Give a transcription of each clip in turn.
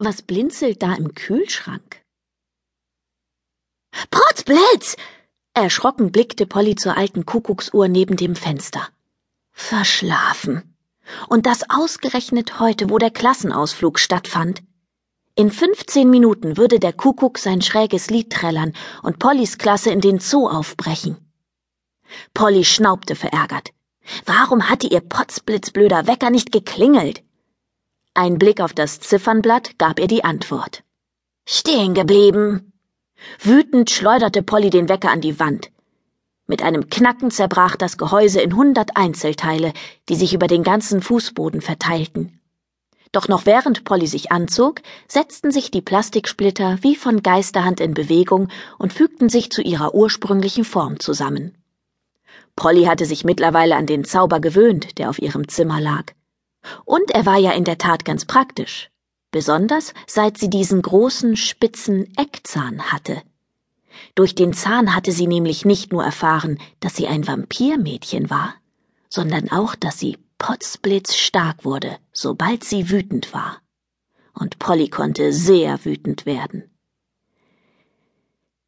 Was blinzelt da im Kühlschrank? Potzblitz! Erschrocken blickte Polly zur alten Kuckucksuhr neben dem Fenster. Verschlafen. Und das ausgerechnet heute, wo der Klassenausflug stattfand. In 15 Minuten würde der Kuckuck sein schräges Lied trällern und Pollys Klasse in den Zoo aufbrechen. Polly schnaubte verärgert. Warum hatte ihr potzblitzblöder Wecker nicht geklingelt? Ein Blick auf das Ziffernblatt gab ihr die Antwort. Stehen geblieben. Wütend schleuderte Polly den Wecker an die Wand. Mit einem Knacken zerbrach das Gehäuse in hundert Einzelteile, die sich über den ganzen Fußboden verteilten. Doch noch während Polly sich anzog, setzten sich die Plastiksplitter wie von Geisterhand in Bewegung und fügten sich zu ihrer ursprünglichen Form zusammen. Polly hatte sich mittlerweile an den Zauber gewöhnt, der auf ihrem Zimmer lag. Und er war ja in der Tat ganz praktisch, besonders seit sie diesen großen, spitzen Eckzahn hatte. Durch den Zahn hatte sie nämlich nicht nur erfahren, dass sie ein Vampirmädchen war, sondern auch, dass sie potzblitzstark wurde, sobald sie wütend war. Und Polly konnte sehr wütend werden.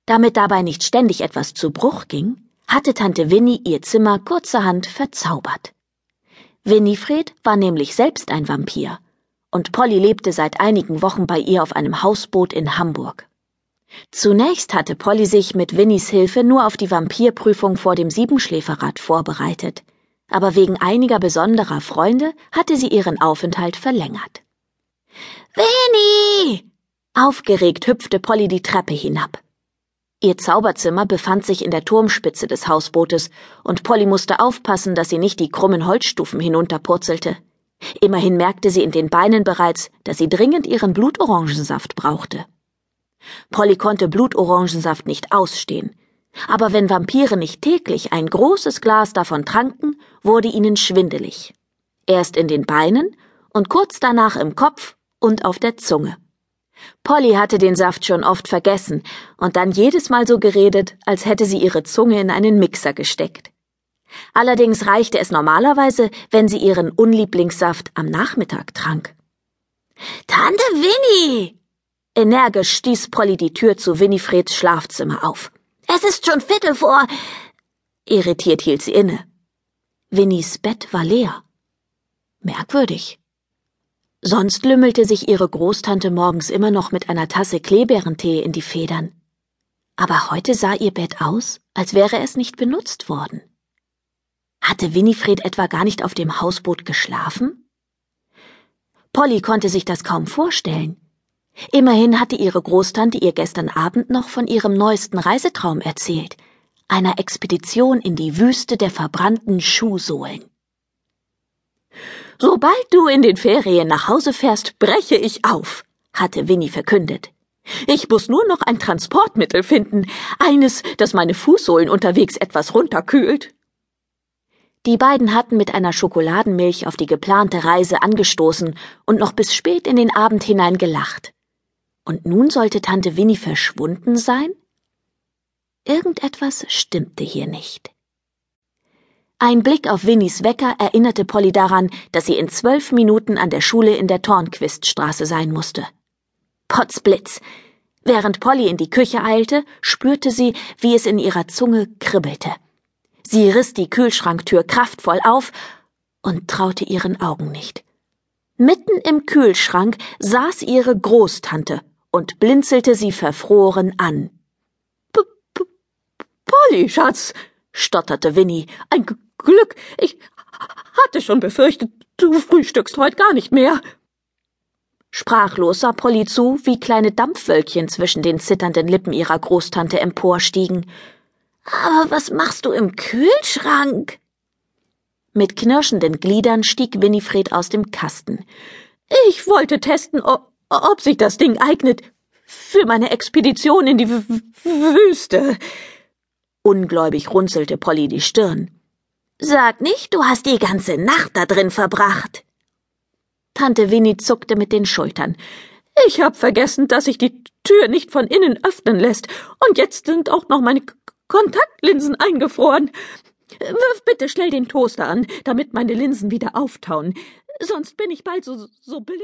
Damit dabei nicht ständig etwas zu Bruch ging, hatte Tante Winnie ihr Zimmer kurzerhand verzaubert. Winifred war nämlich selbst ein Vampir, und Polly lebte seit einigen Wochen bei ihr auf einem Hausboot in Hamburg. Zunächst hatte Polly sich mit Winnies Hilfe nur auf die Vampirprüfung vor dem Siebenschläferrad vorbereitet, aber wegen einiger besonderer Freunde hatte sie ihren Aufenthalt verlängert. Winnie! Aufgeregt hüpfte Polly die Treppe hinab. Ihr Zauberzimmer befand sich in der Turmspitze des Hausbootes, und Polly musste aufpassen, dass sie nicht die krummen Holzstufen hinunterpurzelte. Immerhin merkte sie in den Beinen bereits, dass sie dringend ihren Blutorangensaft brauchte. Polly konnte Blutorangensaft nicht ausstehen, aber wenn Vampire nicht täglich ein großes Glas davon tranken, wurde ihnen schwindelig. Erst in den Beinen und kurz danach im Kopf und auf der Zunge. Polly hatte den Saft schon oft vergessen und dann jedes Mal so geredet, als hätte sie ihre Zunge in einen Mixer gesteckt. Allerdings reichte es normalerweise, wenn sie ihren Unlieblingssaft am Nachmittag trank. Tante Winnie! Energisch stieß Polly die Tür zu Winifreds Schlafzimmer auf. Es ist schon Viertel vor. Irritiert hielt sie inne. Winnies Bett war leer. Merkwürdig. Sonst lümmelte sich ihre Großtante morgens immer noch mit einer Tasse Kleebeerentee in die Federn. Aber heute sah ihr Bett aus, als wäre es nicht benutzt worden. Hatte Winifred etwa gar nicht auf dem Hausboot geschlafen? Polly konnte sich das kaum vorstellen. Immerhin hatte ihre Großtante ihr gestern Abend noch von ihrem neuesten Reisetraum erzählt, einer Expedition in die Wüste der verbrannten Schuhsohlen. Sobald du in den Ferien nach Hause fährst, breche ich auf, hatte Winnie verkündet. Ich muss nur noch ein Transportmittel finden, eines, das meine Fußsohlen unterwegs etwas runterkühlt. Die beiden hatten mit einer Schokoladenmilch auf die geplante Reise angestoßen und noch bis spät in den Abend hinein gelacht. Und nun sollte Tante Winnie verschwunden sein? Irgendetwas stimmte hier nicht. Ein Blick auf Winnies Wecker erinnerte Polly daran, dass sie in zwölf Minuten an der Schule in der Tornquiststraße sein musste. Potzblitz! Während Polly in die Küche eilte, spürte sie, wie es in ihrer Zunge kribbelte. Sie riss die Kühlschranktür kraftvoll auf und traute ihren Augen nicht. Mitten im Kühlschrank saß ihre Großtante und blinzelte sie verfroren an. P -p Polly, Schatz, stotterte Winnie, ein Glück, ich hatte schon befürchtet, du frühstückst heute gar nicht mehr. Sprachlos sah Polly zu, wie kleine Dampfwölkchen zwischen den zitternden Lippen ihrer Großtante emporstiegen. Aber was machst du im Kühlschrank? Mit knirschenden Gliedern stieg Winifred aus dem Kasten. Ich wollte testen, ob, sich das Ding eignet für meine Expedition in die w Wüste. Ungläubig runzelte Polly die Stirn. Sag nicht, du hast die ganze Nacht da drin verbracht. Tante Winnie zuckte mit den Schultern. Ich hab vergessen, dass sich die Tür nicht von innen öffnen lässt, und jetzt sind auch noch meine K Kontaktlinsen eingefroren. Wirf bitte schnell den Toaster an, damit meine Linsen wieder auftauen, sonst bin ich bald so, so blind